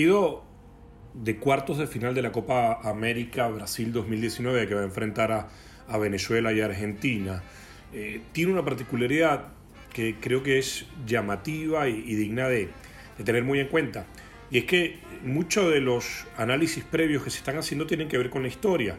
partido de cuartos de final de la Copa América Brasil 2019 que va a enfrentar a, Venezuela y Argentina. Eh, tiene una particularidad que creo que es llamativa y, digna de, tener muy en cuenta. Y es que muchos de los análisis previos que se están haciendo tienen que ver con la historia.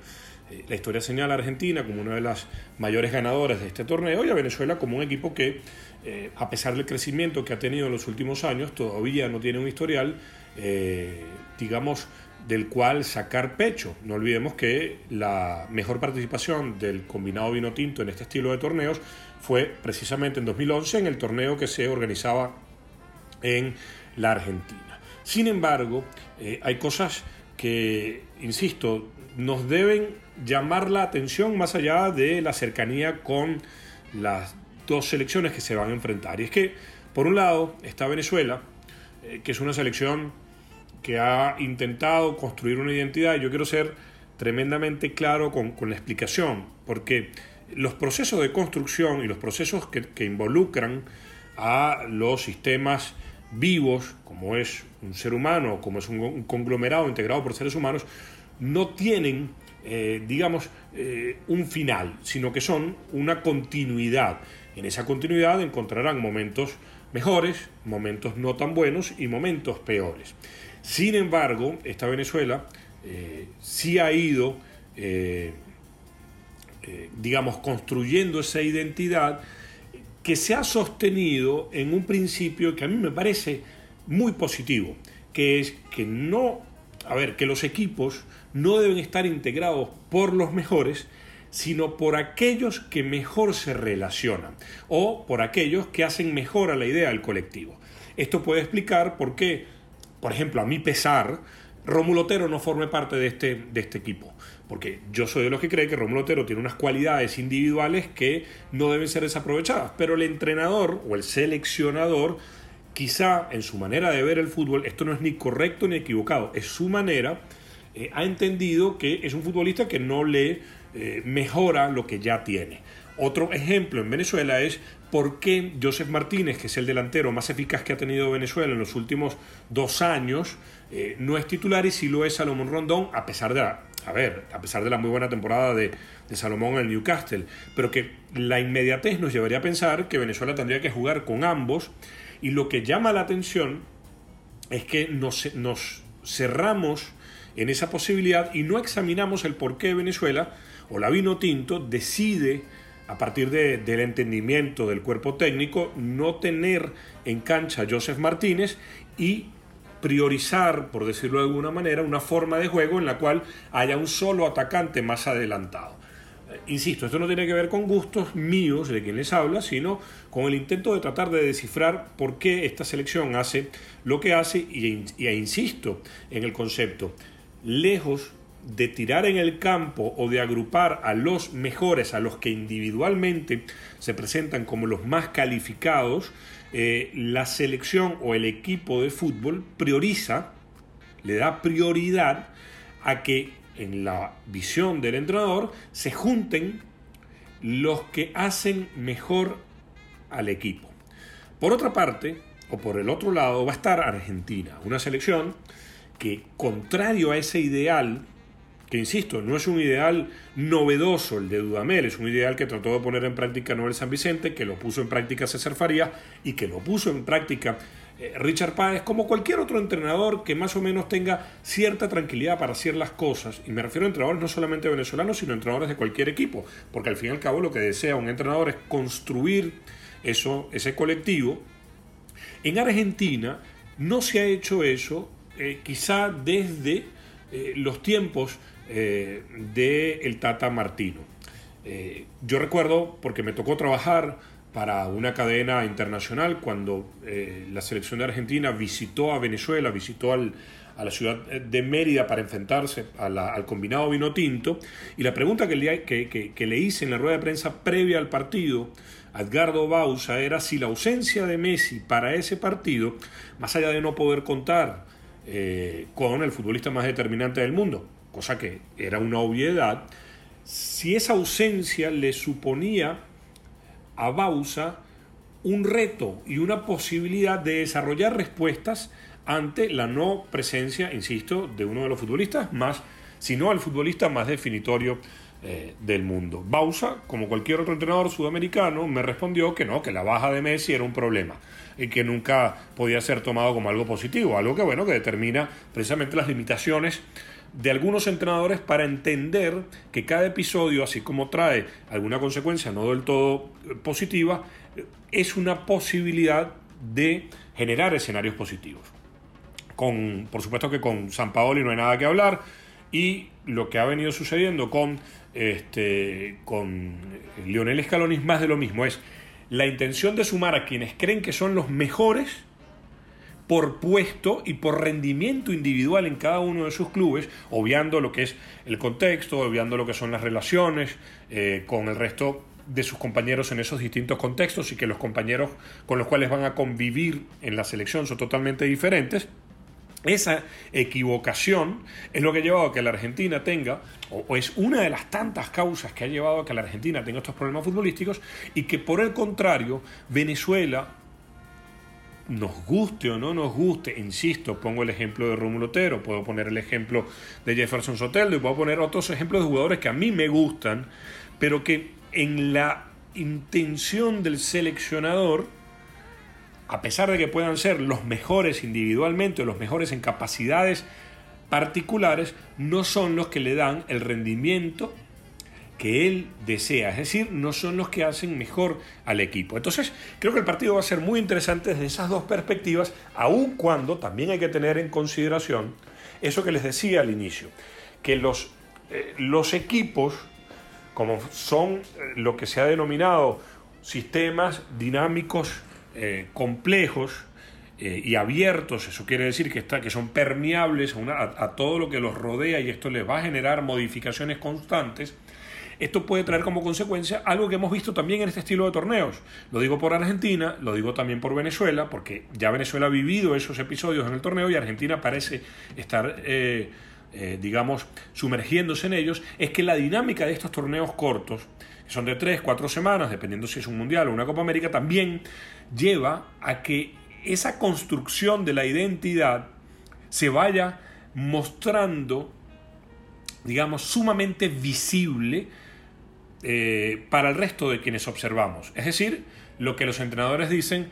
Eh, la historia señala a Argentina como una de las mayores ganadoras de este torneo y a Venezuela como un equipo que, eh, a pesar del crecimiento que ha tenido en los últimos años, todavía no tiene un historial, eh, digamos, del cual sacar pecho. No olvidemos que la mejor participación del combinado vino tinto en este estilo de torneos fue precisamente en 2011 en el torneo que se organizaba en la Argentina. Sin embargo, hay cosas que, insisto, nos deben llamar la atención más allá de la cercanía con las dos selecciones que se van a enfrentar. Y es que, por un lado, está Venezuela, eh, que es una selección que ha intentado construir una identidad, yo quiero ser tremendamente claro con, la explicación, porque los procesos de construcción y los procesos que, involucran a los sistemas vivos, como es un ser humano, como es un conglomerado integrado por seres humanos, no tienen, eh, digamos, eh, un final, sino que son una continuidad. En esa continuidad encontrarán momentos mejores, momentos no tan buenos y momentos peores. Sin embargo, esta Venezuela eh, sí ha ido, digamos, construyendo esa identidad que se ha sostenido en un principio que a mí me parece muy positivo, que es que no, a ver, que los equipos no deben estar integrados por los mejores, sino por aquellos que mejor se relacionan o por aquellos que hacen mejor a la idea del colectivo. Esto puede explicar por qué, por ejemplo, a mi pesar, Rómulo Otero no forme parte de este, de este equipo. Porque yo soy de los que cree que Rómulo Otero tiene unas cualidades individuales que no deben ser desaprovechadas. Pero el entrenador o el seleccionador, quizá en su manera de ver el fútbol, esto no es ni correcto ni equivocado, es su manera eh, ha entendido que es un futbolista que no le eh, mejora lo que ya tiene. Otro ejemplo en Venezuela es por qué Joseph Martínez, que es el delantero más eficaz que ha tenido Venezuela en los últimos dos años, eh, no es titular y sí lo es Salomón Rondón, a pesar de la, a ver, a pesar de la muy buena temporada de, Salomón en el Newcastle, pero que la inmediatez nos llevaría a pensar que Venezuela tendría que jugar con ambos. Y lo que llama la atención es que nos, nos cerramos en esa posibilidad y no examinamos el por qué Venezuela o la vino tinto decide a partir del entendimiento del cuerpo técnico no tener en cancha a Joseph Martínez y priorizar, por decirlo de alguna manera, una forma de juego en la cual haya un solo atacante más adelantado. Eh, insisto, esto no tiene que ver con gustos míos de quien les habla, sino con el intento de tratar de descifrar por qué esta selección hace lo que hace y, y insisto en el concepto lejos de tirar en el campo o de agrupar a los mejores, a los que individualmente se presentan como los más calificados, eh, la selección o el equipo de fútbol prioriza, le da prioridad a que en la visión del entrenador se junten los que hacen mejor al equipo. Por otra parte, o por el otro lado, va a estar Argentina, una selección que contrario a ese ideal, que insisto, no es un ideal novedoso el de Dudamel, es un ideal que trató de poner en práctica Noel San Vicente, que lo puso en práctica César Faría y que lo puso en práctica eh, Richard Páez, como cualquier otro entrenador que más o menos tenga cierta tranquilidad para hacer las cosas. Y me refiero a entrenadores no solamente venezolanos, sino entrenadores de cualquier equipo, porque al fin y al cabo lo que desea un entrenador es construir eso, ese colectivo. En Argentina no se ha hecho eso eh, quizá desde eh, los tiempos eh, del Tata Martino. yo recuerdo, porque me tocó trabajar para una cadena internacional cuando la selección de Argentina visitó a Venezuela, visitó al, a la ciudad de Mérida para enfrentarse al combinado vino tinto. Y la pregunta que le, que, le, hice en la rueda de prensa previa al partido a Edgardo Bausa era si la ausencia de Messi para ese partido, más allá de no poder contar eh, con el futbolista más determinante del mundo, cosa que era una obviedad, si esa ausencia le suponía a Bausa un reto y una posibilidad de desarrollar respuestas ante la no presencia, insisto, de uno de los futbolistas más, sino el futbolista más definitorio eh, del mundo. Bausa, como cualquier otro entrenador sudamericano, me respondió que no, que la baja de Messi era un problema y que nunca podía ser tomado como algo positivo, algo que bueno, que determina precisamente las limitaciones de algunos entrenadores para entender que cada episodio, así como trae alguna consecuencia no del todo positiva, es una posibilidad de generar escenarios positivos. Con, por supuesto que con San Paoli no hay nada que hablar y lo que ha venido sucediendo con, este, con Lionel Scaloni es más de lo mismo, es la intención de sumar a quienes creen que son los mejores por puesto y por rendimiento individual en cada uno de sus clubes, obviando lo que es el contexto, obviando lo que son las relaciones eh, con el resto de sus compañeros en esos distintos contextos y que los compañeros con los cuales van a convivir en la selección son totalmente diferentes. Esa equivocación es lo que ha llevado a que la Argentina tenga, o, es una de las tantas causas que ha llevado a que la Argentina tenga estos problemas futbolísticos y que por el contrario Venezuela, nos guste o no nos guste, insisto, pongo el ejemplo de Rómulo Otero, puedo poner el ejemplo de Jefferson Soteldo y puedo poner otros ejemplos de jugadores que a mí me gustan, pero que en la intención del seleccionador, a pesar de que puedan ser los mejores individualmente o los mejores en capacidades particulares, no son los que le dan el rendimiento que él desea, es decir, no son los que hacen mejor al equipo. Entonces, creo que el partido va a ser muy interesante desde esas dos perspectivas, aun cuando también hay que tener en consideración eso que les decía al inicio, que los, eh, los equipos, como son eh, lo que se ha denominado sistemas dinámicos eh, complejos, y abiertos, eso quiere decir que, está, que son permeables a, a, todo lo que los rodea y esto les va a generar modificaciones constantes, esto puede traer como consecuencia algo que hemos visto también en este estilo de torneos. Lo digo por Argentina, lo digo también por Venezuela, porque ya Venezuela ha vivido esos episodios en el torneo y Argentina parece estar... Eh, eh, digamos, sumergiéndose en ellos, es que la dinámica de estos torneos cortos, que son de 3, 4 semanas, dependiendo si es un mundial o una Copa América, también lleva a que esa construcción de la identidad se vaya mostrando, digamos, sumamente visible eh, para el resto de quienes observamos. Es decir, lo que los entrenadores dicen,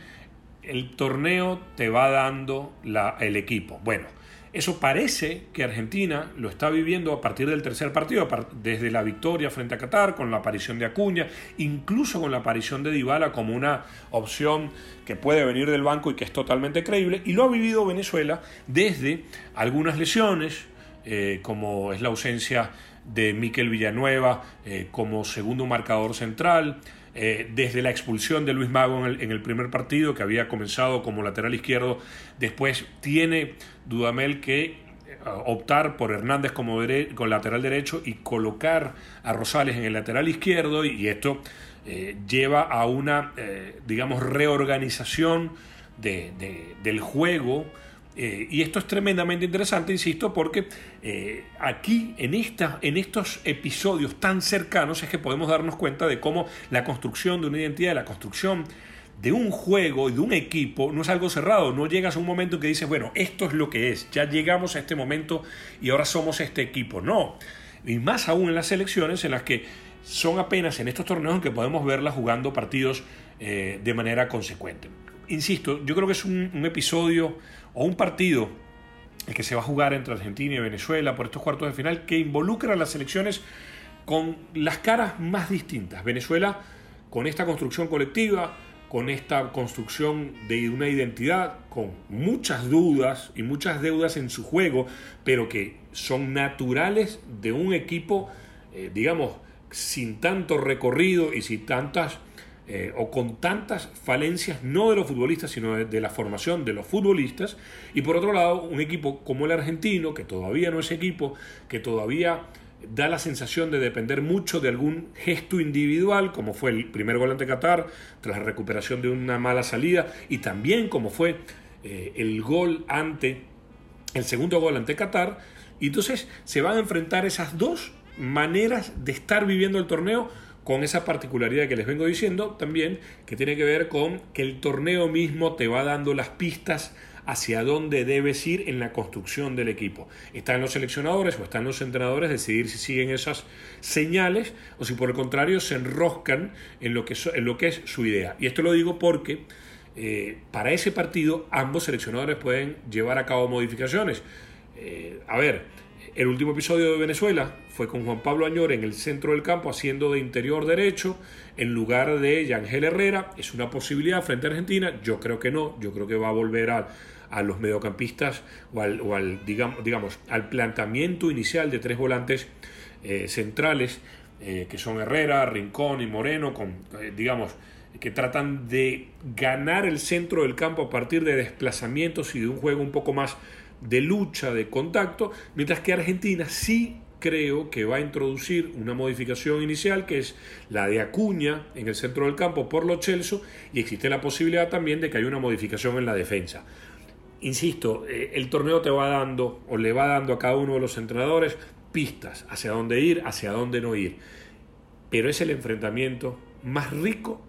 el torneo te va dando el equipo. Bueno, eso parece que Argentina lo está viviendo a partir del tercer partido, desde la victoria frente a Qatar, con la aparición de Acuña, incluso con la aparición de Dybala como una opción que puede venir del banco y que es totalmente creíble, y lo ha vivido Venezuela desde algunas lesiones, eh, como es la ausencia de Miquel Villanueva eh, como segundo marcador central, eh, desde la expulsión de Luis Mago en el, primer partido, que había comenzado como lateral izquierdo, después tiene Dudamel que eh, optar por Hernández como con lateral derecho y colocar a Rosales en el lateral izquierdo y, esto lleva a una, digamos, reorganización del juego eh, y esto es tremendamente interesante, insisto, porque eh, aquí, en, esta, en estos episodios tan cercanos, es que podemos darnos cuenta de cómo la construcción de una identidad, la construcción de un juego y de un equipo no es algo cerrado, no llegas a un momento en que dices, bueno, esto es lo que es, ya llegamos a este momento y ahora somos este equipo. No, y más aún en las selecciones en las que son apenas en estos torneos en que podemos verlas jugando partidos eh, de manera consecuente. Insisto, yo creo que es un episodio o un partido el que se va a jugar entre Argentina y Venezuela por estos cuartos de final que involucra a las selecciones con las caras más distintas. Venezuela con esta construcción colectiva, con esta construcción de una identidad, con muchas dudas y muchas deudas en su juego, pero que son naturales de un equipo, eh, digamos, sin tanto recorrido y sin tantas eh, o con tantas falencias, no de los futbolistas, sino de, la formación de los futbolistas. Y por otro lado, un equipo como el argentino, que todavía no es equipo, que todavía da la sensación de depender mucho de algún gesto individual, como fue el primer gol ante Qatar, tras la recuperación de una mala salida, y también como fue eh, el gol ante, el segundo gol ante Qatar. Y entonces se van a enfrentar esas dos maneras de estar viviendo el torneo con esa particularidad que les vengo diciendo también, que tiene que ver con que el torneo mismo te va dando las pistas hacia dónde debes ir en la construcción del equipo. Está en los seleccionadores o están los entrenadores decidir si siguen esas señales o si por el contrario se enroscan en lo que, en lo que es su idea. Y esto lo digo porque eh, para ese partido ambos seleccionadores pueden llevar a cabo modificaciones. Eh, a ver, el último episodio de Venezuela fue con Juan Pablo Añor en el centro del campo haciendo de interior derecho en lugar de Yangel Herrera. Es una posibilidad frente a Argentina. Yo creo que no. Yo creo que va a volver a, los mediocampistas o al, digamos, digamos, al planteamiento inicial de tres volantes eh, centrales eh, que son Herrera, Rincón y Moreno, con, eh, digamos, que tratan de ganar el centro del campo a partir de desplazamientos y de un juego un poco más de lucha, de contacto, mientras que Argentina sí creo que va a introducir una modificación inicial que es la de Acuña en el centro del campo por los Chelso y existe la posibilidad también de que haya una modificación en la defensa. Insisto, eh, el torneo te va dando o le va dando a cada uno de los entrenadores pistas hacia dónde ir, hacia dónde no ir. Pero es el enfrentamiento más rico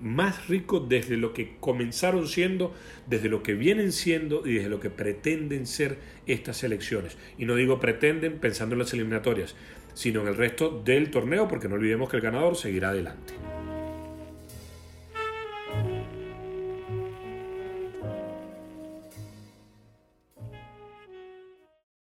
más rico desde lo que comenzaron siendo, desde lo que vienen siendo y desde lo que pretenden ser estas elecciones. Y no digo pretenden pensando en las eliminatorias, sino en el resto del torneo, porque no olvidemos que el ganador seguirá adelante.